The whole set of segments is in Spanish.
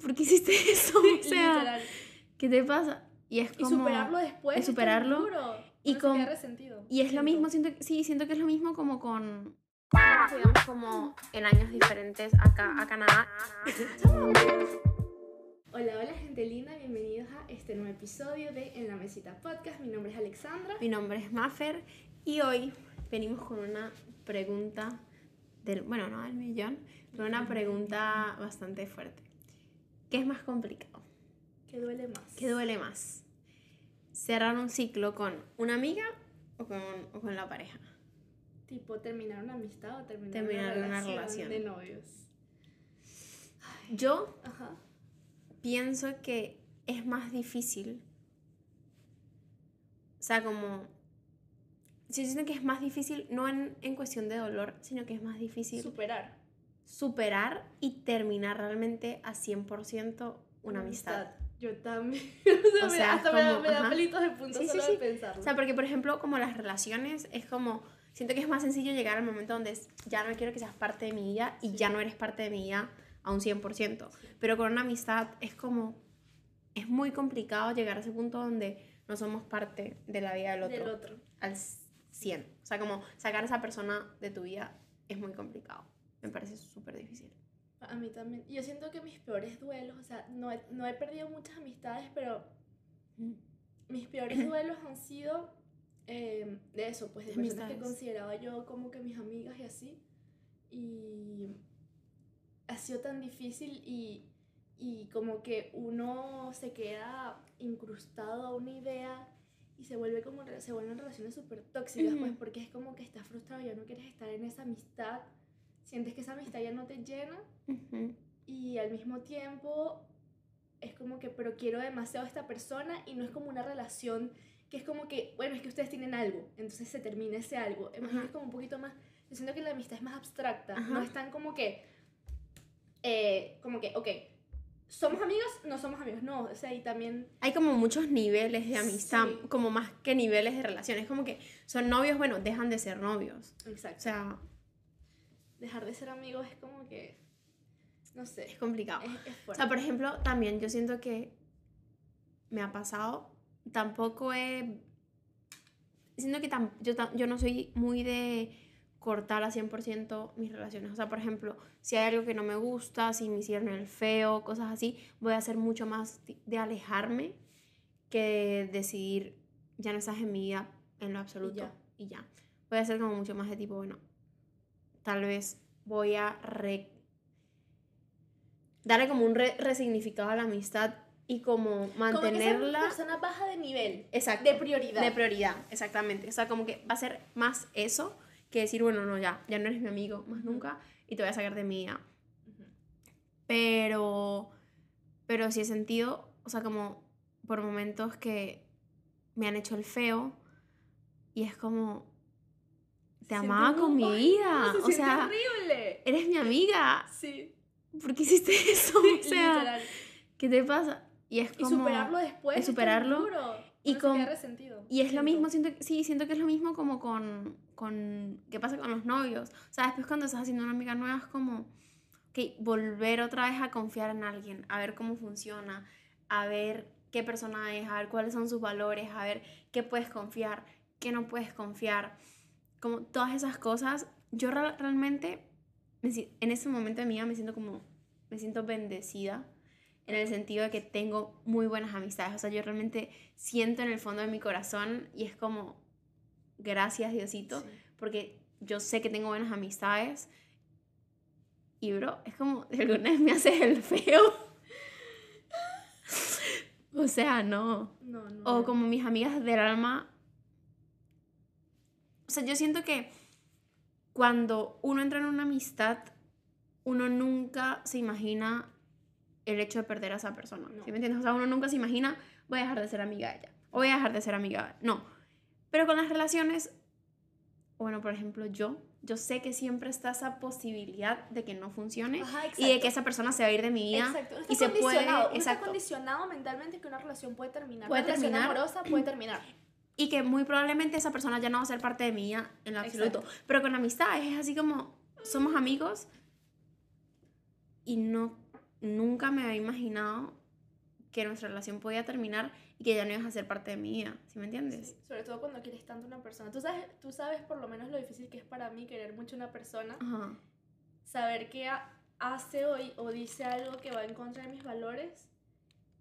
¿por qué hiciste eso? o sea, Literal. ¿qué te pasa? Y es Y como... superarlo después. y es superarlo, duro. y se con- queda resentido, Y es lo mismo, siento, sí, siento que es lo mismo como con... Como en años diferentes acá a Canadá. Hola, hola gente linda, bienvenidos a este nuevo episodio de En la Mesita Podcast. Mi nombre es Alexandra. Mi nombre es Maffer y hoy venimos con una pregunta del, bueno, no del millón, pero una pregunta bastante fuerte. ¿Qué es más complicado? ¿Qué duele más? ¿Qué duele más? ¿Cerrar un ciclo con una amiga o con, o con la pareja? Tipo, terminar una amistad o terminar, Terminar una, una relación relación. de novios. Yo Ajá. pienso que es más difícil. O sea, como... Sí, siento que es más difícil, no en, en cuestión de dolor, sino que es más difícil Superar. Superar y terminar realmente a 100% una amistad. Yo también. O o sea, hasta me, da, como- me da pelitos de punta Sí, sí, solo sí. de pensarlo. O sea, porque por ejemplo, como las relaciones, es como, siento que es más sencillo llegar al momento donde es, ya no quiero que seas parte de mi vida y Sí. ya no eres parte de mi vida a un 100%. Pero con una amistad es como, es muy complicado llegar a ese punto donde no somos parte de la vida del otro, Del otro. al 100. O sea, como sacar a esa persona de tu vida es muy complicado. Me parece súper difícil. A mí también. Yo siento que mis peores duelos, o sea, no he, no he perdido muchas amistades, pero mis peores duelos han sido eh, de eso, pues de personas que Amistades. consideraba yo como que mis amigas y así. Y ha sido tan difícil y, y como que uno se queda incrustado a una idea y se vuelve como se vuelven relaciones súper tóxicas, pues Ujú. porque es como que estás frustrado, ya no quieres estar en esa amistad, sientes que esa amistad ya no te llena Ujú. y al mismo tiempo es como que, pero quiero demasiado a esta persona y no es como una relación que es como que, bueno, es que ustedes tienen algo, entonces se termina ese algo. Es más- Ajá. es como un poquito más, yo siento que la amistad es más abstracta, no es tan como que, eh, como que, ok, somos amigos, no somos amigos, no, o sea, y también, Hay como muchos niveles de amistad, Sí. como más que niveles de relaciones. Como que son novios, bueno, dejan de ser novios. O exacto, sea, dejar de ser amigos es como que, no sé, es complicado. es, es O sea, por ejemplo, también yo siento que me ha pasado, tampoco he... Siento que tam- yo, tam- yo no soy muy de cortar a 100% mis relaciones. O sea, por ejemplo, si hay algo que no me gusta, si me hicieron el feo, cosas así, voy a hacer mucho más de- alejarme que de decidir ya no estás en mi vida en lo absoluto ya. y ya. Voy a hacer como mucho más de tipo, bueno, tal vez voy a re- darle como un re- resignificado a la amistad y como como que mantenerla persona baja de nivel, exacto, de prioridad. de prioridad, exactamente. O sea, como que va a ser más eso que decir, bueno, no, ya, ya no eres mi amigo más nunca y te voy a sacar de mi vida. Pero, pero sí he sentido, o sea, como por momentos que me han hecho el feo y es como, te amaba con mi vida. se o sea, horrible. eres mi amiga. Sí. ¿Por qué hiciste eso? O sea, Literal. ¿qué te pasa? Y es Y como... superarlo después. y es superarlo, duro. y se con- queda resentido, Y es lo mismo, siento, sí, siento que es lo mismo como con, con, ¿qué pasa con los novios? O sea, después cuando estás haciendo una amiga nueva es como, ok, volver otra vez a confiar en alguien, a ver cómo funciona, a ver qué persona es, a ver cuáles son sus valores, a ver qué puedes confiar, qué no puedes confiar, como todas esas cosas. Yo re- realmente, en ese momento de mi vida me siento como, me siento bendecida en el sentido de que tengo muy buenas amistades. O sea, yo realmente siento en el fondo de mi corazón y es como, gracias Diosito, Sí. porque yo sé que tengo buenas amistades. Y bro, es como, de alguna vez me haces el feo. o sea, no. No, no. O como mis amigas del alma. O sea, yo siento que cuando uno entra en una amistad, uno nunca se imagina el hecho de perder a esa persona. No. ¿Sí me entiendes? O sea, uno nunca se imagina, voy a dejar de ser amiga de ella. O voy a dejar de ser amiga de No. Pero con las relaciones, bueno, por ejemplo, yo, yo sé que siempre está esa posibilidad de que no funcione Ajá, y de que esa persona se va a ir de mi vida. Exacto. Y está se puede- uno está exacto. condicionado mentalmente que una relación puede terminar. Puede una relación terminar. amorosa puede terminar. Y que muy probablemente esa persona ya no va a ser parte de vida en lo absoluto. Pero con amistades es así como somos amigos y no nunca me había imaginado que nuestra relación podía terminar y que ya no ibas a ser parte de mi vida, ¿sí me entiendes? Sí, sobre todo cuando quieres tanto a una persona. Tú sabes, tú sabes por lo menos lo difícil que es para mí querer mucho a una persona, Ajá. saber que ha- hace hoy o dice algo que va en contra de mis valores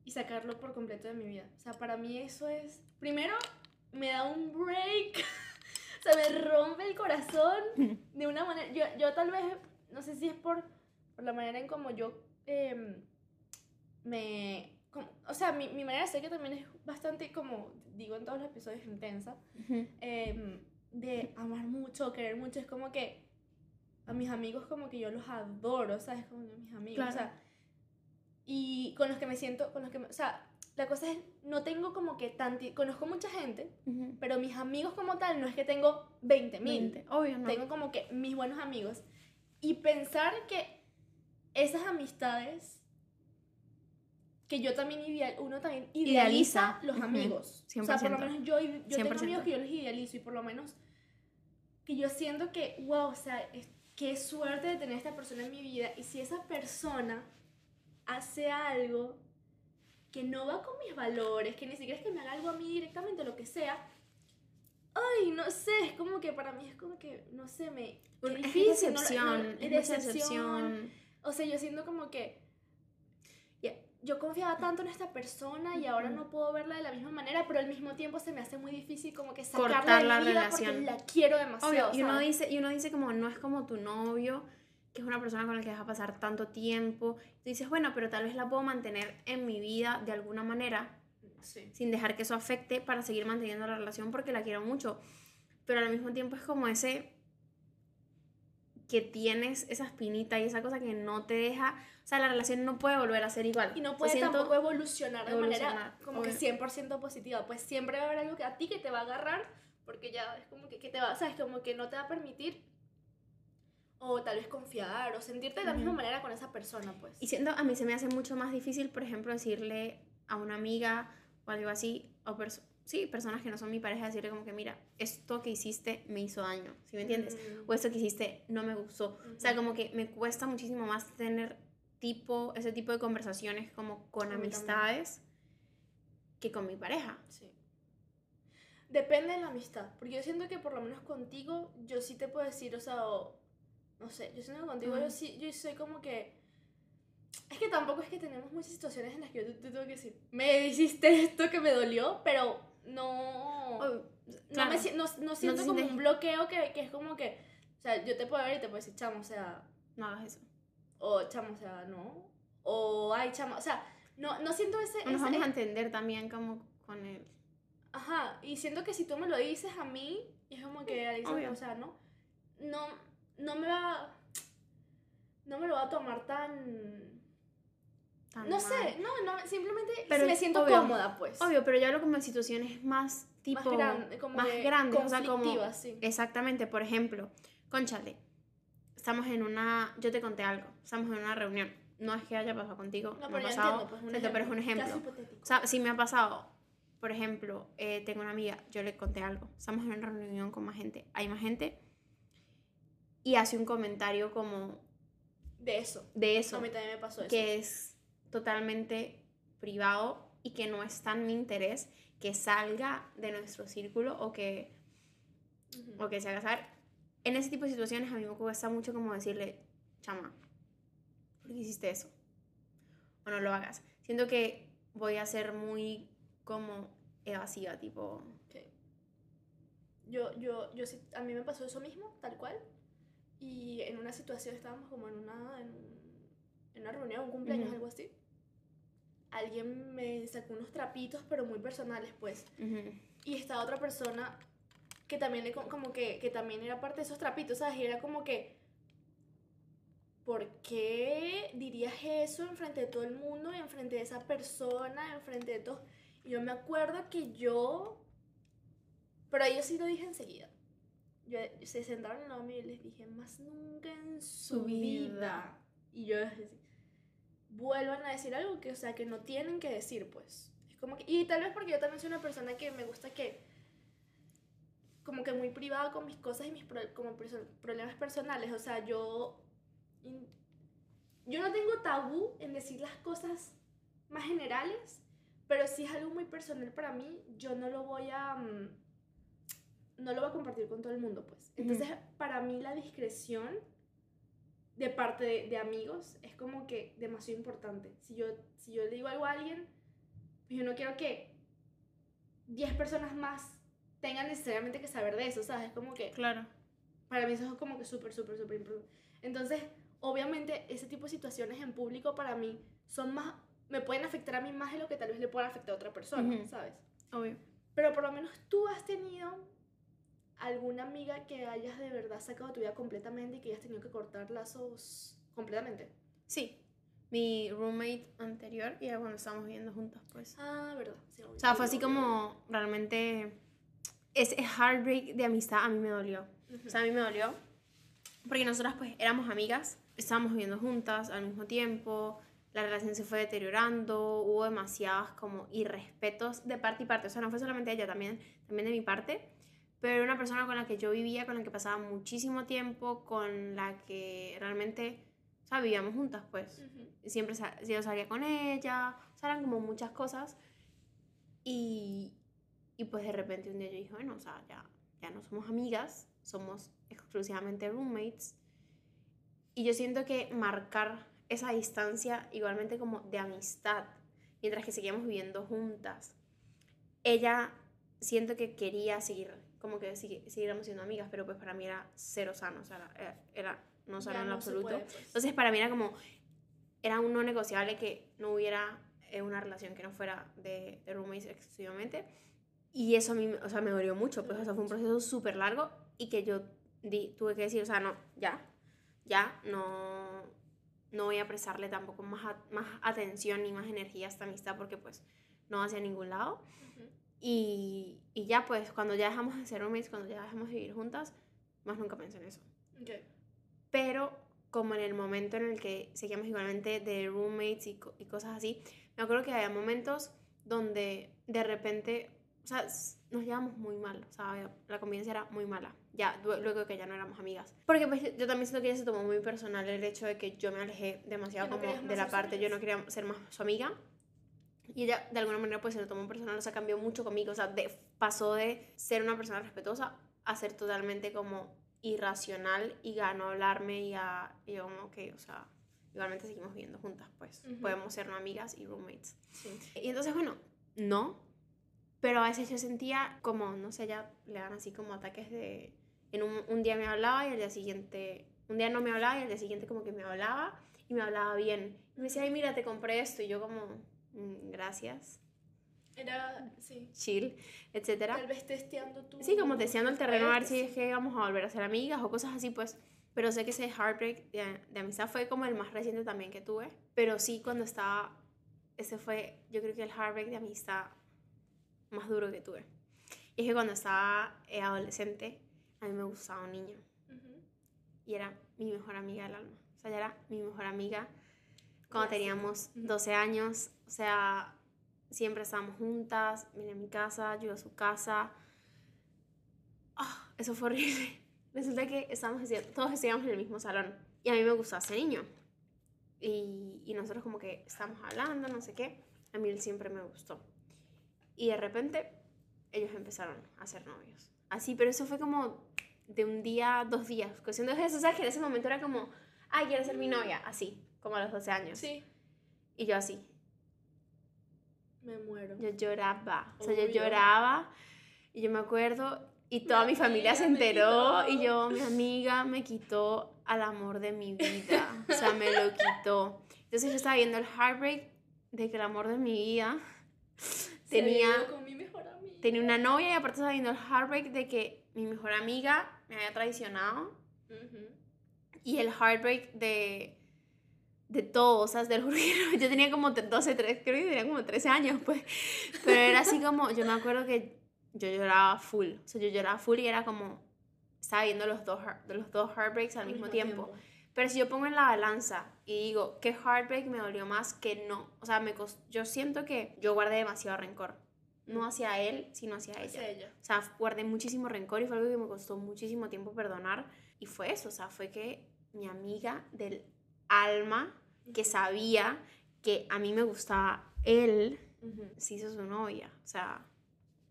y sacarlo por completo de mi vida. O sea, para mí eso es, primero, me da un break, o sea, me rompe el corazón de una manera, yo, yo tal vez, no sé si es por, por la manera en como yo em, me, como- o sea, mi, mi manera de ser que también es bastante, como digo en todos los episodios, intensa, em, de amar mucho, querer mucho, es como que a mis amigos como que yo los adoro, ¿sabes? Como que mis amigos, o Claro. sea, y con los que me siento, con los que, me- o sea, la cosa es, no tengo como que tanti, conozco mucha gente, Ujú. pero mis amigos como tal, no es que tengo 20 mil. Obvio, ¿no? tengo como que mis buenos amigos. Y pensar que esas amistades, que yo también ideal, uno también idealiza, Idealiza. los amigos. O sea, por lo 100%. menos yo, yo tengo 100%. amigos que yo los idealizo y por lo menos que yo siento que, wow, o sea, es- qué suerte de tener esta persona en mi vida. Y si esa persona hace algo que no va con mis valores, que ni siquiera es que me haga algo a mí directamente, lo que sea, ay, no sé, es como que para mí es como que, no sé, me... Es difícil, decepción, no- es decepción. decepción. O sea, yo siento como que ya, yo confiaba tanto en esta persona y ahora no puedo verla de la misma manera, pero al mismo tiempo se me hace muy difícil como que sacarla Cortar de la vida relación. porque la quiero demasiado. Obvio, y uno dice, y uno dice como no es como tu novio, que es una persona con la que vas a pasar tanto tiempo. Tú dices, bueno, pero tal vez la puedo mantener en mi vida de alguna manera, Sí. sin dejar que eso afecte para seguir manteniendo la relación porque la quiero mucho. Pero al mismo tiempo es como ese que tienes esa espinita y esa cosa que no te deja, o sea, la relación no puede volver a ser igual. Y no puede tampoco evolucionar de manera como que obvio. 100% positiva. Pues siempre va a haber algo que a ti que te va a agarrar porque ya es como que, que te va, sabes, como que no te va a permitir o tal vez confiar o sentirte de la misma manera con esa persona, pues. Y siento, a mí se me hace mucho más difícil, por ejemplo, decirle a una amiga o algo así, o perso- sí, personas que no son mi pareja, decirle como que, mira, esto que hiciste me hizo daño, ¿sí me entiendes? Mm. O esto que hiciste no me gustó. O sea, como que me cuesta muchísimo más tener tipo, ese tipo de conversaciones como con también. amistades que con mi pareja. Sí. Depende de la amistad, porque yo siento que por lo menos contigo yo sí te puedo decir, o sea, o- no sé, yo siento que contigo yo sí, yo soy como que... Es que tampoco es que tenemos muchas situaciones en las que yo te, te tengo que decir, me hiciste esto que me dolió, pero no... O- no, me, no, no siento como un bloqueo que, que es como que, o sea, yo te puedo ver y te puedo decir, chamo, o sea, no hagas eso. o chamo, o sea, no, o ay, chamo, o sea, no, no siento ese... Nos ese- vamos a entender también como con él. Ajá, y siento que si tú me lo dices a mí, es como que, Obvio. o sea, ¿no? No, no me va... No me lo va a tomar tan... tan No mal. sé, no, no, simplemente Pero me siento obvio, cómoda, pues. Obvio, pero yo hablo como en situaciones más tipo... más como más grandes, o sea, como- sí. Exactamente, por ejemplo, conchale, estamos en una, yo te conté algo, estamos en una reunión, no es que haya pasado contigo, No, me ha pero pasado, entiendo, pues, pero es un ejemplo. O sea, si me ha pasado, por ejemplo, eh, tengo una amiga, yo le conté algo, estamos en una reunión con más gente, hay más gente, y hace un comentario como de eso. de A eso, mí también me pasó eso. que es totalmente privado y que no es tan mi interés que salga de nuestro círculo o que o que se haga saber. En ese tipo de situaciones a mí me cuesta mucho como decirle, chama, ¿por qué hiciste eso? O no lo hagas. Siento que voy a ser muy como evasiva, tipo, Ok. Yo, yo, yo sí, a mí me pasó eso mismo, tal cual. Y en una situación estábamos como en una, en, en una reunión, un cumpleaños, Ujú. algo así. Alguien me sacó unos trapitos, pero muy personales, pues. ujú, Y estaba otra persona que también, le co- como que, que también era parte de esos trapitos, ¿sabes? Y era como que, ¿por qué dirías eso enfrente de todo el mundo, enfrente de esa persona, enfrente de todo? Y yo me acuerdo que yo, pero yo sí lo dije enseguida. Yo, se sentaron al lado mío y les dije, más nunca en su Su vida. vida. Y yo así, vuelvan a decir algo que, o sea, que no tienen que decir, pues. Es como que, y tal vez porque yo también soy una persona que me gusta que, como que muy privada con mis cosas y mis pro- como perso- problemas personales. O sea, yo, in- yo no tengo tabú en decir las cosas más generales, pero si es algo muy personal para mí, yo no lo voy a... mm, no lo voy a compartir con todo el mundo, pues. Entonces, para mí la discreción de parte de, de amigos es como que demasiado importante. Si yo, si yo le digo algo a alguien, pues yo no quiero que 10 personas más tengan necesariamente que saber de eso, ¿sabes? Es como que Claro. para mí eso es como que súper, súper, súper importante. Entonces, obviamente, ese tipo de situaciones en público para mí son más, me pueden afectar a mí más de lo que tal vez le pueda afectar a otra persona. ¿sabes? Obvio. Pero por lo menos tú has tenido alguna amiga que hayas de verdad sacado tu vida completamente y que hayas tenido que cortar lazos completamente. Sí. Mi roommate anterior y cuando estábamos viviendo juntas, pues. Ah, verdad. Sí, O sea, fue así como realmente ese heartbreak de amistad a mí me dolió. O sea, a mí me dolió porque nosotras pues éramos amigas, estábamos viviendo juntas al mismo tiempo, la relación se fue deteriorando, hubo demasiadas como irrespetos de parte y parte, o sea, no fue solamente ella, también, también de mi parte, pero era una persona con la que yo vivía, con la que pasaba muchísimo tiempo, con la que realmente, o sea, vivíamos juntas pues Ujú. siempre sa- yo salía con ella, o sea, eran como muchas cosas. Y, y pues de repente un día yo dije, bueno, o sea, ya, ya no somos amigas, somos exclusivamente roommates. Y yo siento que marcar esa distancia igualmente como de amistad, mientras que seguíamos viviendo juntas, ella siento que quería seguir, como que sigui- siguiéramos siendo amigas, pero pues para mí era cero sano, o sea, era, era no sano Ya en no absoluto. puede, pues. Entonces para mí era como, era un no negociable que no hubiera eh, una relación que no fuera de, de roommates exclusivamente. Y eso a mí, o sea, me dolió mucho, pues, o sea, fue un proceso súper largo y que yo di- tuve que decir, o sea, no, ya, ya, no, no voy a prestarle tampoco más, a- más atención ni más energía a esta amistad porque pues no hacia ningún lado. Ujú. Y, y ya, pues, cuando ya dejamos de ser roommates, cuando ya dejamos de vivir juntas, más nunca pensé en eso pero como en el momento en el que seguíamos igualmente de roommates y, y cosas así, me acuerdo que había momentos donde de repente, o sea, nos llevamos muy mal, o sea, la convivencia era muy mala, ya lue- luego que ya no éramos amigas. Porque pues yo, también siento que ella se tomó muy personal el hecho de que yo me alejé demasiado no como de la parte, yo no quería ser más su amiga. Y ella de alguna manera pues se lo tomó personal, o sea, cambió mucho conmigo, o sea, de- pasó de ser una persona respetuosa a ser totalmente como irracional y ganó a hablarme y a, y yo como que, o sea, igualmente seguimos viviendo juntas, pues Ujú. podemos ser amigas y roommates. Sí. Y entonces, bueno, no, pero a veces yo sentía como, no sé, ya le dan así como ataques de, en un, un día me hablaba y al día siguiente, un día no me hablaba y al día siguiente como que me hablaba y me hablaba bien. Y me decía, ay, mira, te compré esto y yo como, "Mm, gracias, Era, sí. chill, etcétera. Tal vez testeando tu. Sí, como deseando el terreno a ver si es que vamos a volver a ser amigas o cosas así, pues. Pero sé que ese heartbreak de, de amistad fue como el más reciente también que tuve. Pero sí, cuando estaba. Ese fue, yo creo que el heartbreak de amistad más duro que tuve. Y es que cuando estaba eh, adolescente, a mí me gustaba un niño. Ujú. Y era mi mejor amiga del alma. O sea, ella era mi mejor amiga cuando teníamos Ujú. 12 años. O sea, siempre estábamos juntas. Vine a mi casa, yo a su casa. Ah, eso fue horrible. Resulta que estábamos, todos estudiamos en el mismo salón. Y a mí me gustaba ese niño. Y, y nosotros como que estábamos hablando, no sé qué. A mí él siempre me gustó. Y de repente ellos empezaron a ser novios. Así, pero eso fue como de un día, dos días. Cuestión de eso, ¿sabes? Que en ese momento era como, ay, quiero ser mi novia. Así, como a los 12 años. Sí. Y yo así, Me muero. yo lloraba. O sea, yo lloraba. Y yo me acuerdo, y toda mi, Mi familia se enteró. Y yo, mi amiga me quitó al amor de mi vida. O sea, me lo quitó. Entonces yo estaba viendo el heartbreak de que el amor de mi vida tenía, con mi mejor amiga. tenía una novia y aparte estaba viendo el heartbreak de que mi mejor amiga me había traicionado. Ujú. Y el heartbreak de, de todo, o sea, del juro, yo tenía como 12, 13, creo que tenía como 13 años, pues. Pero era así como, yo me acuerdo que yo lloraba full, o sea, yo lloraba full y era como, estaba viendo los dos, los dos heartbreaks al mismo, tiempo. Pero si yo pongo en la balanza y digo, ¿qué heartbreak me dolió más que no? O sea, me cos- yo siento que yo guardé demasiado rencor. No hacia él, sino hacia ella. Hacia ella. O sea, guardé muchísimo rencor y fue algo que me costó muchísimo tiempo perdonar. Y fue eso, o sea, fue que mi amiga del alma que sabía que a mí me gustaba él, Ujú. se hizo su novia. O sea,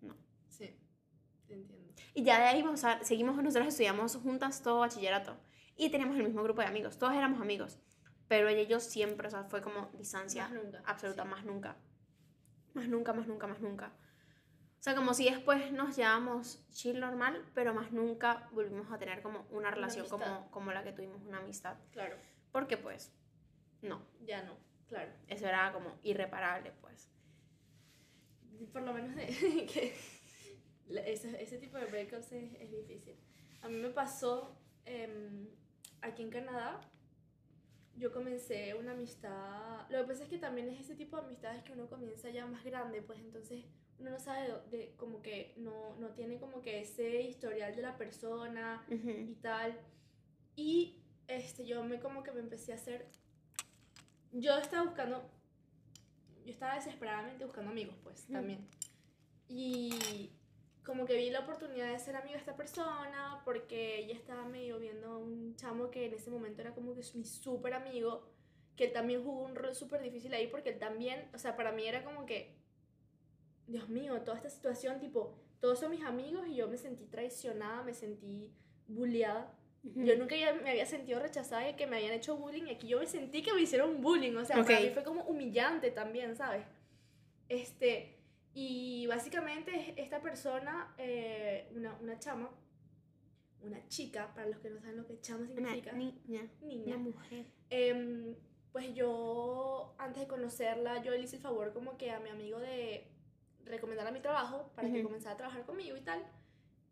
no. Sí, te entiendo. Y ya de ahí, o sea, seguimos, nosotros estudiamos juntas todo bachillerato. Y teníamos el mismo grupo de amigos, todos éramos amigos. Pero ella y yo siempre, o sea, fue como distancia Más nunca, absoluta, sí. más nunca. Más nunca, más nunca, más nunca. O sea, como si después nos llevamos chill normal, pero más nunca volvimos a tener como una relación como, como la que tuvimos, una amistad. Claro, Porque pues, no, ya no, claro. eso era como irreparable, pues. Por lo menos de, que la- ese, ese tipo de breakups es, es difícil. A mí me pasó em, aquí en Canadá. Yo comencé una amistad. Lo que pasa es que también es ese tipo de amistades que uno comienza ya más grande, pues entonces uno no sabe de, de- como que no, no tiene como que ese historial de la persona y tal. Y este, yo me como que me empecé a hacer... Yo estaba buscando... Yo estaba desesperadamente buscando amigos, pues, Ujú. también. Y como que vi la oportunidad de ser amiga de esta persona porque ella estaba medio viendo a un chamo que en ese momento era como que mi súper amigo, que él también jugó un rol súper difícil ahí porque él también, o sea, para mí era como que, Dios mío, toda esta situación, tipo, todos son mis amigos y yo me sentí traicionada, me sentí bulleada. Yo nunca me había sentido rechazada y que me habían hecho bullying y aquí yo me sentí que me hicieron bullying, o sea, para Ok. mí fue como humillante también, ¿sabes? Este, y básicamente esta persona, eh, una, una chama, una chica, para los que no saben lo que chama Una significa, niña, niña, una mujer. Em, pues yo, antes de conocerla, yo le hice el favor como que a mi amigo de recomendarle mi trabajo para que Ujú. comenzara a trabajar conmigo y tal.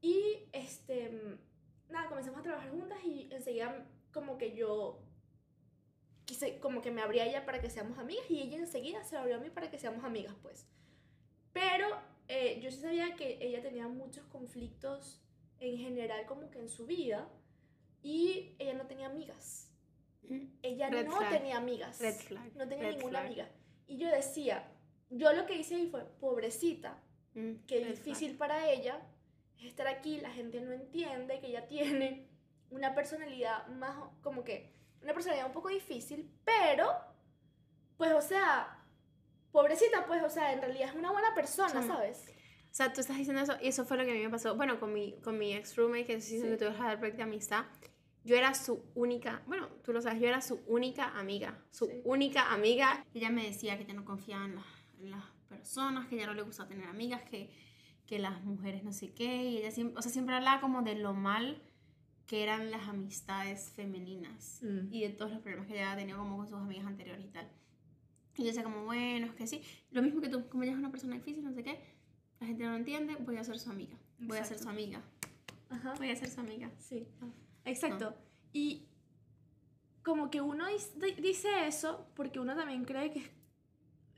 Y este, nada, comenzamos a trabajar juntas y enseguida como que yo quise, como que me abría ella para que seamos amigas y ella enseguida se abrió a mí para que seamos amigas, pues. Pero eh, yo sí sabía que ella tenía muchos conflictos en general como que en su vida y ella no tenía amigas ella Red no flag. tenía amigas. Red flag, No tenía red ninguna flag. amiga. Y yo decía, yo lo que hice ahí fue, pobrecita, Mm, qué difícil para ella es estar aquí, la gente no entiende que ella tiene una personalidad más como que, una personalidad un poco difícil, pero, pues, o sea, pobrecita, pues, o sea, en realidad es una buena persona. ¿sabes? O sea, tú estás diciendo eso, y eso fue lo que a mí me pasó. Bueno, con mi, con mi ex roommate, que sí, que tuve el break de amistad, yo era su única, bueno, tú lo sabes, yo era su única amiga, su Sí. única amiga. Ella me decía que ella no confiaba en, las- en las personas, que ella no le gustaba tener amigas, que, que las mujeres no sé qué, y ella siempre, o sea, siempre hablaba como de lo mal que eran las amistades femeninas Mm. y de todos los problemas que ella había tenido como con sus amigas anteriores y tal. Y yo decía como, bueno, es que sí, lo mismo que tú, como ella es una persona difícil, no sé qué, la gente no lo entiende, voy a ser su amiga. Voy a ser su amiga. Ajá. Voy a ser su amiga. Sí, Ah. exacto. Y como que uno dice eso porque uno también cree que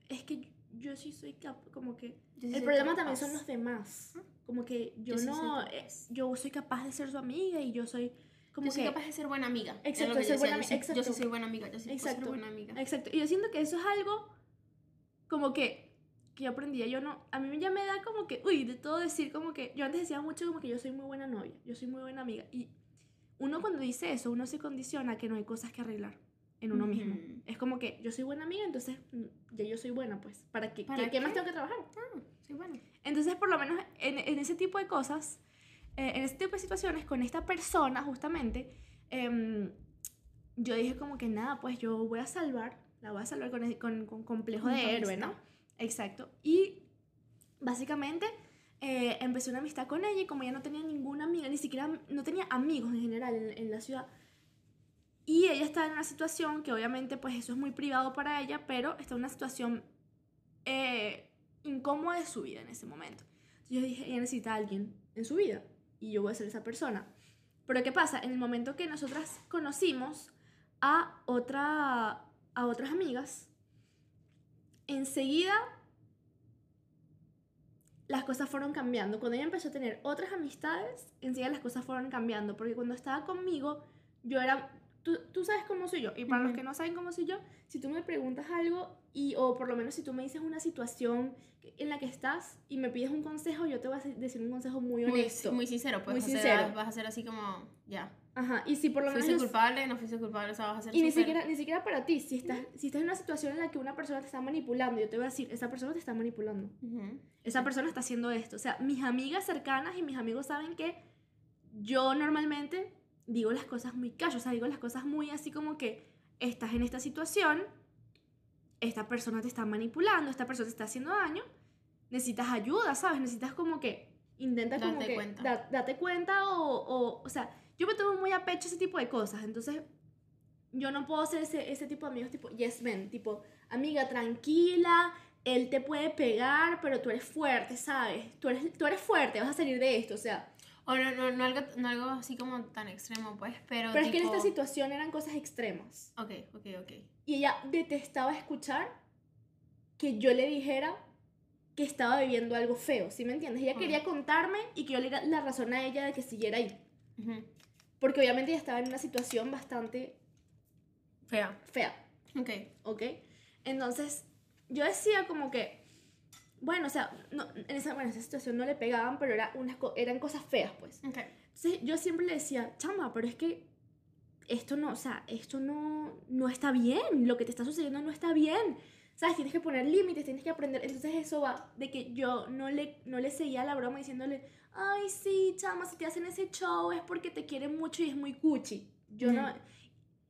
es que yo sí soy capaz, como que... Yo el soy problema capaz. también son los demás. Como que yo, Yo soy no, capaz. eh, yo soy capaz de ser su amiga y yo soy como Yo soy que... capaz de ser buena amiga. Exacto, que yo buena yo sí- exacto. Yo sí soy buena amiga, yo sí Exacto. buena amiga. Exacto. Y yo siento que eso es algo como que, que yo aprendí. Yo no, a mí ya me da como que, uy, de todo decir como que, yo antes decía mucho como que yo soy muy buena novia, yo soy muy buena amiga. Y uno cuando dice eso, uno se condiciona a que no hay cosas que arreglar en uno mismo. Es como que yo soy buena amiga, entonces mm, ya yo soy buena, pues. ¿Para qué, ¿Para qué, qué más tengo que trabajar? Ah, soy buena. Entonces, por lo menos en, en ese tipo de cosas, eh, en ese tipo de situaciones, con esta persona justamente, em, yo dije como que nada, pues yo voy a salvar, la voy a salvar con, con, con complejo Con tu de héroe, ¿no? Exacto. Y básicamente eh, empecé una amistad con ella y como ella no tenía ninguna amiga, ni siquiera no tenía amigos en general en, en la ciudad. Y ella estaba en una situación que obviamente pues eso es muy privado para ella, pero está en una situación eh, incómoda de su vida en ese momento. Entonces yo dije, ella necesita a alguien en su vida y yo voy a ser esa persona. Pero ¿qué pasa? En el momento que nosotras conocimos a, otra, a otras amigas, enseguida las cosas fueron cambiando. Cuando ella empezó a tener otras amistades, enseguida las cosas fueron cambiando. Porque cuando estaba conmigo, yo era... Tú, tú sabes cómo soy yo. Y para los Ujú. que no saben cómo soy yo, si tú me preguntas algo, y, o por lo menos si tú me dices una situación en la que estás y me pides un consejo, yo te voy a decir un consejo muy Muy, honesto. muy sincero, pues. Muy sincero. vas a ser así como, ya. Ajá, y si por lo menos... Fuiste culpable, no fuiste culpable, o sea, vas a ser Y ni súper- siquiera, ni siquiera para ti, si estás, si estás en una situación en la que una persona te está manipulando, yo te voy a decir, esa persona te está manipulando. Ujú. Esa persona está haciendo esto. O sea, mis amigas cercanas y mis amigos saben que yo normalmente digo las cosas muy callo, o sea, digo las cosas muy así como que estás en esta situación, esta persona te está manipulando, esta persona te está haciendo daño, necesitas ayuda, ¿sabes? Necesitas como que intenta como Date que cuenta. da- date cuenta o, o, o sea, yo me tomo muy a pecho ese tipo de cosas, entonces yo no puedo ser ese, ese tipo de amigos tipo yes men, tipo amiga tranquila, él te puede pegar, pero tú eres fuerte, ¿sabes? Tú eres, tú eres fuerte, vas a salir de esto, o sea, O no, no, no, algo, no algo así como tan extremo, pues, pero. pero es que en esta situación eran cosas extremas. Ok, ok, ok. Y ella detestaba escuchar que yo le dijera que estaba viviendo algo feo, ¿sí me entiendes? Ella quería contarme y que yo le diera la razón a ella de que siguiera ahí. Porque obviamente ella estaba en una situación bastante Fea. fea, Ok. ¿ok? Entonces, yo decía como que, bueno, o sea, no, en, esa, bueno, en esa situación no le pegaban, pero era unas, eran cosas feas, pues. Ok. Entonces, yo siempre le decía, chama, pero es que esto no, o sea, esto no, no está bien, lo que te está sucediendo no está bien. ¿Sabes? Tienes que poner límites, tienes que aprender. Entonces eso va de que yo no le, no le seguía la broma diciéndole, ay, sí, chama, si te hacen ese show es porque te quieren mucho y es muy cuchi. Yo no...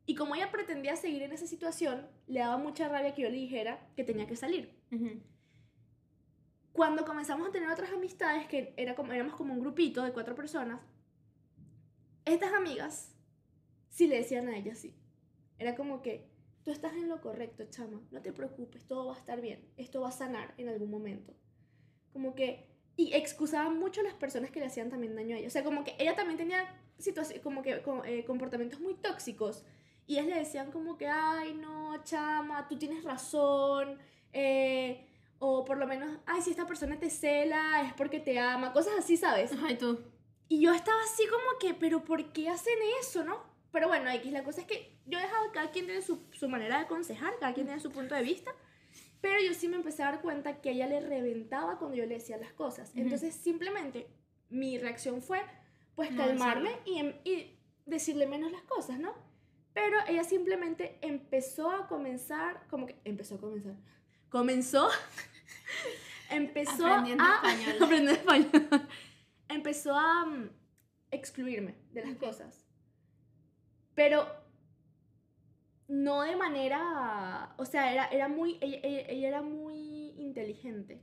Y como ella pretendía seguir en esa situación, le daba mucha rabia que yo le dijera que tenía que salir. Ujú. Cuando comenzamos a tener otras amistades, que era como, éramos como un grupito de cuatro personas, estas amigas sí le decían a ella sí. Era como que, tú estás en lo correcto, chama, no te preocupes, todo va a estar bien, esto va a sanar en algún momento. Como que, y excusaban mucho a las personas que le hacían también daño a ella. O sea, como que ella también tenía situaciones, como que co- eh, comportamientos muy tóxicos. Y ellas le decían como que, ay, no, chama, tú tienes razón. eh, o por lo menos, ay, si esta persona te cela es porque te ama. Cosas así, ¿sabes? Ay, tú. Y yo estaba así como que, pero ¿por qué hacen eso, no? Pero bueno, X, la cosa es que yo he dejado, cada quien tiene su, su manera de aconsejar, cada quien tiene su punto de vista, pero yo sí me empecé a dar cuenta que a ella le reventaba cuando yo le decía las cosas. Ujú. Entonces simplemente mi reacción fue, pues No, calmarme y, em- y decirle menos las cosas, ¿no? Pero ella simplemente empezó a comenzar, como que empezó a comenzar, comenzó, empezó Aprendiendo a español. aprendiendo español, empezó a excluirme de las cosas, pero no de manera, o sea, era, era muy, ella, ella- ella era muy inteligente,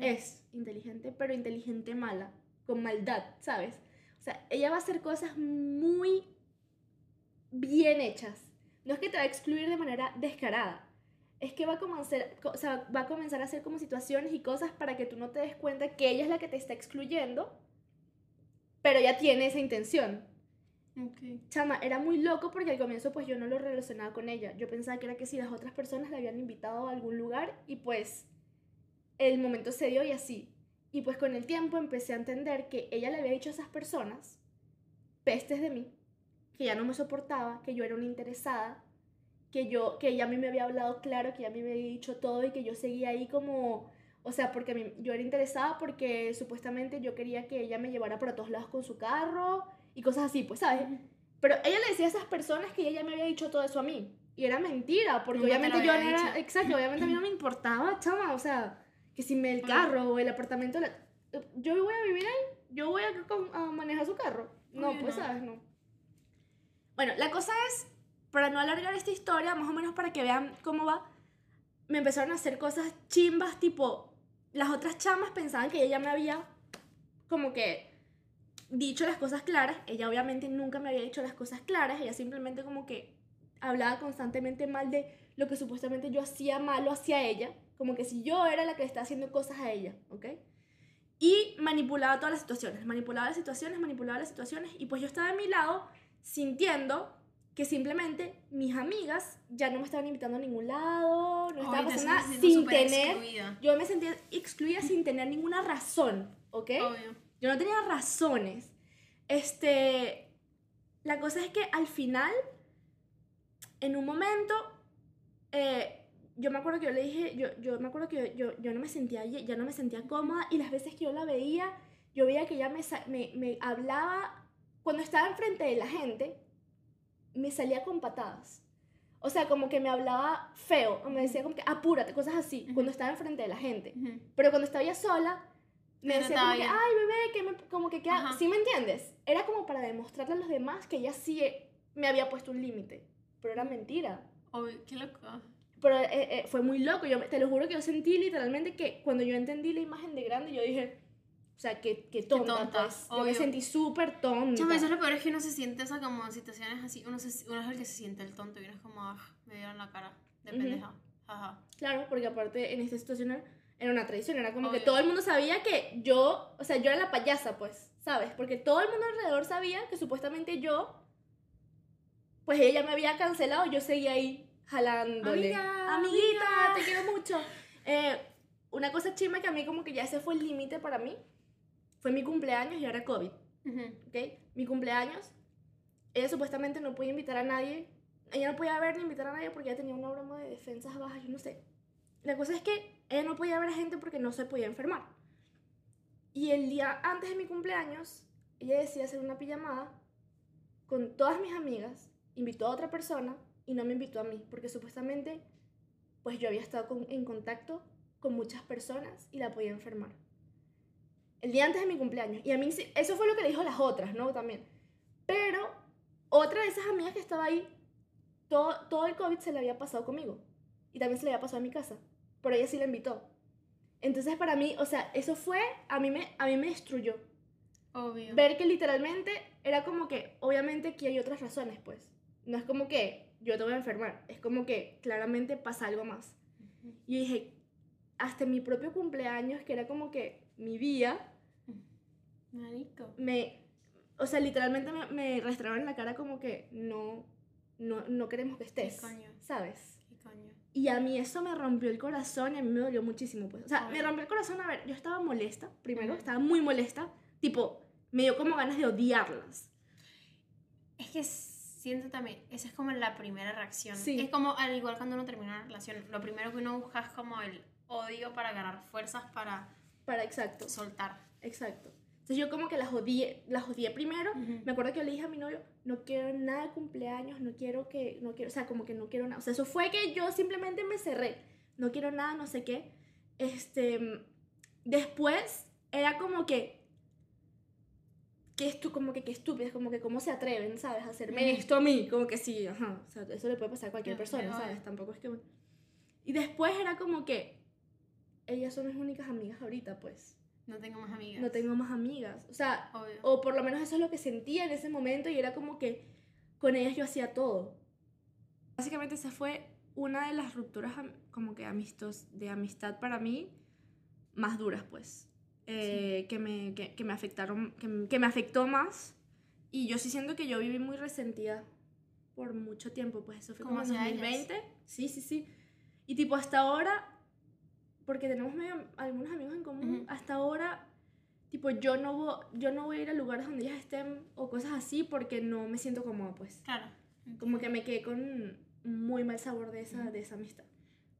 es inteligente, pero inteligente mala, con maldad, ¿sabes? O sea, ella va a hacer cosas muy bien hechas. No es que te va a excluir de manera descarada. Es que va a, comenzar, o sea, va a comenzar a hacer como situaciones y cosas para que tú no te des cuenta que ella es la que te está excluyendo, pero ya tiene esa intención. Ok. Chama, era muy loco porque al comienzo pues yo no lo relacionaba con ella. Yo pensaba que era que si las otras personas la habían invitado a algún lugar y pues el momento se dio y así. Y pues con el tiempo empecé a entender que ella le había dicho a esas personas pestes de mí, que ya no me soportaba, que yo era una interesada, que yo que ella a mí me había hablado claro, que ella a mí me había dicho todo y que yo seguía ahí como o sea, porque a mí, yo era interesada porque supuestamente yo quería que ella me llevara para todos lados con su carro y cosas así, pues, ¿sabes? Pero ella le decía a esas personas que ella ya me había dicho todo eso a mí. Y era mentira, porque obviamente yo no era... dicho. Exacto, obviamente a mí no me importaba, chama, o sea, que si me el carro o el apartamento... la- yo voy a vivir ahí, yo voy a, a manejar su carro. No, pues, no. ¿sabes? No. Bueno, la cosa es, para no alargar esta historia, más o menos para que vean cómo va, me empezaron a hacer cosas chimbas, tipo, las otras chamas pensaban que ella me había como que dicho las cosas claras, ella obviamente nunca me había dicho las cosas claras, ella simplemente como que hablaba constantemente mal de lo que supuestamente yo hacía malo hacia ella, como que si yo era la que le estaba haciendo cosas a ella, ¿ok? Y manipulaba todas las situaciones, manipulaba las situaciones, manipulaba las situaciones, y pues yo estaba de mi lado sintiendo que simplemente mis amigas ya no me estaban invitando a ningún lado, no estaba pasando nada, sin tener, excluida. yo me sentía excluida sin tener ninguna razón, ¿ok? Obvio. Yo no tenía razones. Este, la cosa es que al final, en un momento, eh, yo me acuerdo que yo le dije, yo, yo me acuerdo que yo, yo no me sentía, ya no me sentía cómoda y las veces que yo la veía, yo veía que ella me, me, me hablaba cuando estaba enfrente de la gente, me salía con patadas. O sea, como que me hablaba feo, o me decía como que apúrate, cosas así, Ujú. cuando estaba enfrente de la gente. Ujú. Pero cuando estaba ya sola, me Te decía como que, bien. ay, bebé, que me, como que queda. ¿sí me entiendes? Era como para demostrarle a los demás que ella sí eh, me había puesto un límite, pero era mentira. Obvio, qué loco. Pero eh, eh, fue muy loco, yo te lo juro que yo sentí literalmente que cuando yo entendí la imagen de grande, yo dije, o sea, que, que tonta, tonta, pues. Yo me sentí súper tonta. Chama, eso es lo peor es que uno se siente esa como en situaciones así, uno, se, uno es el que se siente el tonto y uno es como, ah, me dieron la cara de pendeja. Ajá. Claro, porque aparte en esta situación era- una traición, era como que Obvio. todo el mundo sabía que yo, o sea, yo era la payasa, pues, ¿sabes? Porque todo el mundo alrededor sabía que supuestamente yo, pues ella me había cancelado, yo seguía ahí jalándole. Amiga, Amiguita, amiga. te quiero mucho. Eh, una cosa chima que a mí como que ya ese fue el límite para mí, fue mi cumpleaños y ahora COVID. ¿ok? Mi cumpleaños, ella supuestamente no podía invitar a nadie, ella no podía ver ni invitar a nadie porque ella tenía una broma de defensas bajas, yo no sé. La cosa es que ella no podía ver a gente porque no se podía enfermar. Y el día antes de mi cumpleaños, ella decía hacer una pijamada con todas mis amigas, invitó a otra persona y no me invitó a mí, porque supuestamente pues yo había estado con- en contacto con muchas personas y la podía enfermar. El día antes de mi cumpleaños. Y a mí eso fue lo que le dijo las otras, ¿no? También. Pero otra de esas amigas que estaba ahí, todo, todo el COVID se le había pasado conmigo. Y también se le había pasado a mi casa. Pero ella sí la invitó. Entonces para mí, o sea, eso fue, a mí me, a mí me destruyó. Obvio. Ver que literalmente era como que, obviamente aquí hay otras razones, pues. No es como que yo te voy a enfermar, es como que claramente pasa algo más. Ujú. Y yo dije, hasta mi propio cumpleaños, que era como que mi día, Marico. me, o sea, literalmente me, me restauraron la cara como que no, no, no queremos que estés, coño? ¿sabes? ¿Qué coño? Y a mí eso me rompió el corazón y a mí me dolió muchísimo, pues. O sea, me rompió el corazón, a ver, yo estaba molesta, primero, Ujú. estaba muy molesta, tipo, me dio como ganas de odiarlas. Es que siento también, esa es como la primera reacción. Sí. Es como al igual cuando uno termina una relación, lo primero que uno busca es como el odio para ganar fuerzas para Para, exacto, soltar. exacto. Entonces yo como que las odié, las odié primero. Ujú. Me acuerdo que yo le dije a mi novio, no quiero nada de cumpleaños, no quiero que, no quiero, o sea, como que no quiero nada. O sea, eso fue que yo simplemente me cerré. No quiero nada, no sé qué. Este, después era como que, que esto, como que, que estúpidas, como que cómo se atreven, ¿sabes? A hacerme Ujú. esto a mí. Como que sí, ajá. O sea, eso le puede pasar a cualquier No, persona, ¿sabes? Tampoco es que... Y después era como que, ellas son mis únicas amigas ahorita, pues. No tengo más amigas. No tengo más amigas. O sea, Obvio. o por lo menos eso es lo que sentía en ese momento y era como que con ellas yo hacía todo. Básicamente esa fue una de las rupturas como que amistos, de amistad para mí más duras pues. Eh, que, me, que, que me afectaron, que, me- que me afectó más. Y yo sí siento que yo viví muy resentida por mucho tiempo, pues eso fue ¿Cómo como en hacia ellas? 2020. Sí, sí, sí. Y tipo hasta ahora, porque tenemos medio, algunos amigos en común, Ujú. hasta ahora, tipo yo no, voy, yo no voy a ir a lugares donde ellas estén o cosas así porque no me siento cómoda, pues. Claro. Como que me quedé con muy mal sabor de esa, Ujú. de esa amistad.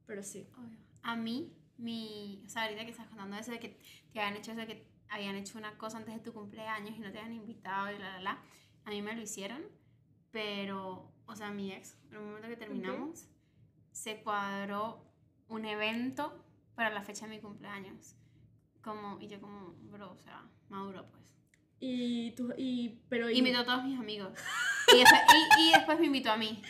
Pero sí. Obvio. A mí, mi. O sea, ahorita que estás contando eso de que te habían hecho eso de que habían hecho una cosa antes de tu cumpleaños y no te habían invitado y la, la, la. A mí me lo hicieron, pero. O sea, mi ex, en el momento que terminamos, se cuadró un evento para la fecha de mi cumpleaños. Como, y yo, como, bro, o sea, maduro, pues. Y tú, y, pero y- Invitó a todos mis amigos. Y después, y, y después me invitó a mí.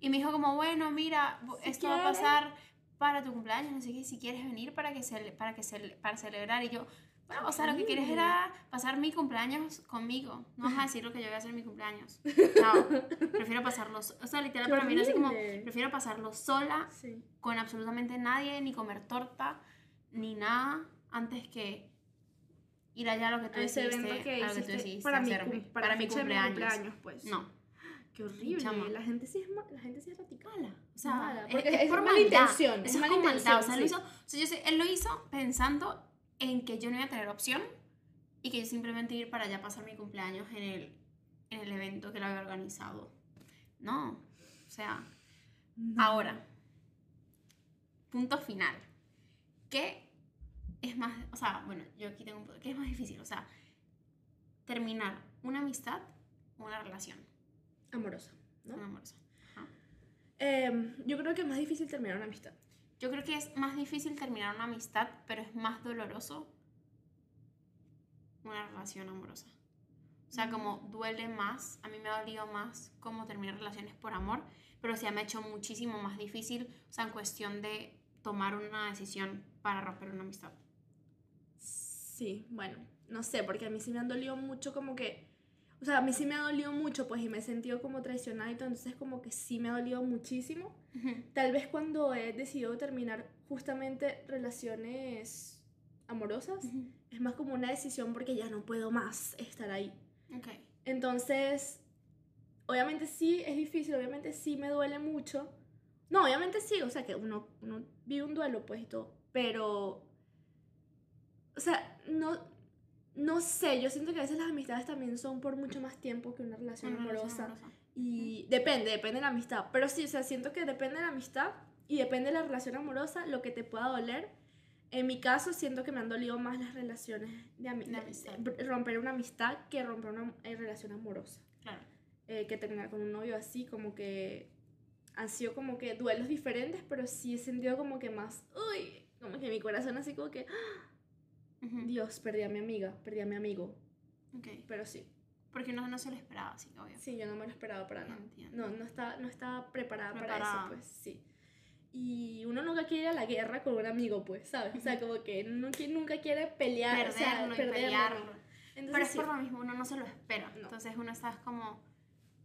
Y me dijo como, bueno, mira, Si esto va a pasar para tu cumpleaños, no sé qué, si quieres venir para que cele- para que cele- para celebrar. Y yo, bueno, o sea, lo que quieres era pasar mi cumpleaños conmigo. No vas a decir lo que yo voy a hacer en mi cumpleaños. No, prefiero pasarlo, o sea, literal para mí no sé como, prefiero pasarlo sola, Sí. con absolutamente nadie, ni comer torta, ni nada, antes que ir allá a lo que tú decidiste, evento que a lo que tú hiciste decidiste para, mi, para, para mi cumpleaños. pues. No, Qué horrible. Chama. La gente sí es, ma- la gente sí es radical. mala. O sea, Mala, es- porque es, es por mala maldad. intención, es Eso es con maldad. O sea, sí. lo hizo, o sea, yo sé, él lo hizo pensando en que yo no iba a tener opción y que yo simplemente ir para allá a pasar mi cumpleaños en el, en el evento que él había organizado. No, o sea, ahora, punto final. ¿Qué es más, o sea, bueno, yo aquí tengo un punto, ¿qué es más difícil? O sea, terminar una amistad una relación? Amorosa, ¿no? Una amorosa. Em, yo creo que es más difícil terminar una amistad. Yo creo que es más difícil terminar una amistad, pero es más doloroso una relación amorosa. O sea, como duele más, a mí me ha dolido más como terminar relaciones por amor, pero se me ha hecho muchísimo más difícil, o sea, en cuestión de tomar una decisión para romper una amistad. Sí, bueno, no sé, porque a mí sí me han dolido mucho como que, o sea, a mí sí me ha dolido mucho, pues, y me he sentido como traicionada y todo, entonces como que sí me ha dolido muchísimo. Tal vez cuando he decidido terminar justamente relaciones amorosas, es más como una decisión porque ya no puedo más estar ahí. Ok. Entonces, obviamente sí es difícil, obviamente sí me duele mucho. No, obviamente sí, o sea que uno, uno vive un duelo, pues y todo, pero, o sea, no, no sé, yo siento que a veces las amistades también son por mucho más tiempo que una relación Una amorosa. amorosa. Y depende, depende de la amistad. Pero sí, o sea, siento que depende de la amistad y depende de la relación amorosa, lo que te pueda doler. En mi caso, siento que me han dolido más las relaciones de, ami- De amistad. romper una amistad que romper una eh, relación amorosa. Claro. Eh, que terminar con un novio así, como que han sido como que duelos diferentes, pero sí he sentido como que más, uy, como que mi corazón así como que, ¡ah! Ujú. Dios, perdí a mi amiga, perdí a mi amigo. Ok. Pero sí, Porque no, no se lo esperaba, sí, obvio. sí, yo no me lo esperaba para nada. No, no estaba, no estaba preparada, Preparada. para eso, pues sí. Y uno nunca quiere ir a la guerra con un amigo, pues, ¿sabes? O sea, como que uno qui- nunca quiere pelear, o sea, Perderlo y perderlo, pelearlo. ¿no? Pero Entonces, es sí. por lo mismo, uno no se lo espera. No. Entonces uno está como,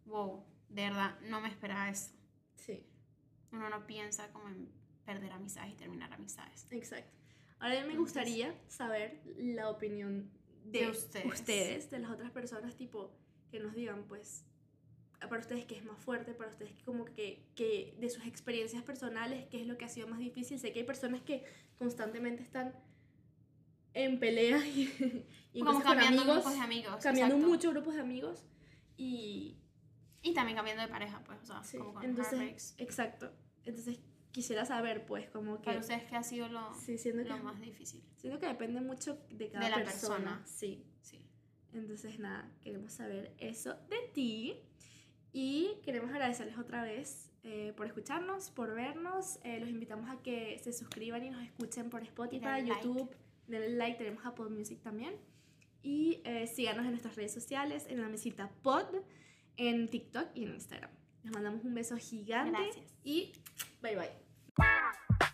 wow, de verdad, no me esperaba eso. sí, Uno no piensa como en perder amistades y terminar amistades. exacto. Ahora me gustaría saber la opinión de, De ustedes. ustedes, de las otras personas, tipo, que nos digan, pues, para ustedes qué es más fuerte, para ustedes como que, que de sus experiencias personales, qué es lo que ha sido más difícil. Sé que hay personas que constantemente están en peleas y, y como cosas con cambiando amigos, grupos de amigos. cambiando exacto. muchos grupos de amigos y Y también cambiando de pareja, pues, o sea, sí, como con entonces, heartbreaks. exacto. Entonces quisiera saber, pues, como que Para ustedes, ¿qué ha sido lo, sí, siento que lo más difícil? siento que depende mucho de cada De la persona. persona. Sí. Sí. Entonces, nada, queremos saber eso de ti. Y queremos agradecerles otra vez eh, por escucharnos, por vernos. Eh, los invitamos a que se suscriban y nos escuchen por Spotify, denle like. YouTube. Denle like, tenemos Apple Music también. Y eh, síganos en nuestras redes sociales, en la mesita pod, en TikTok y en Instagram. Les mandamos un beso gigante Gracias. y bye bye. Wow.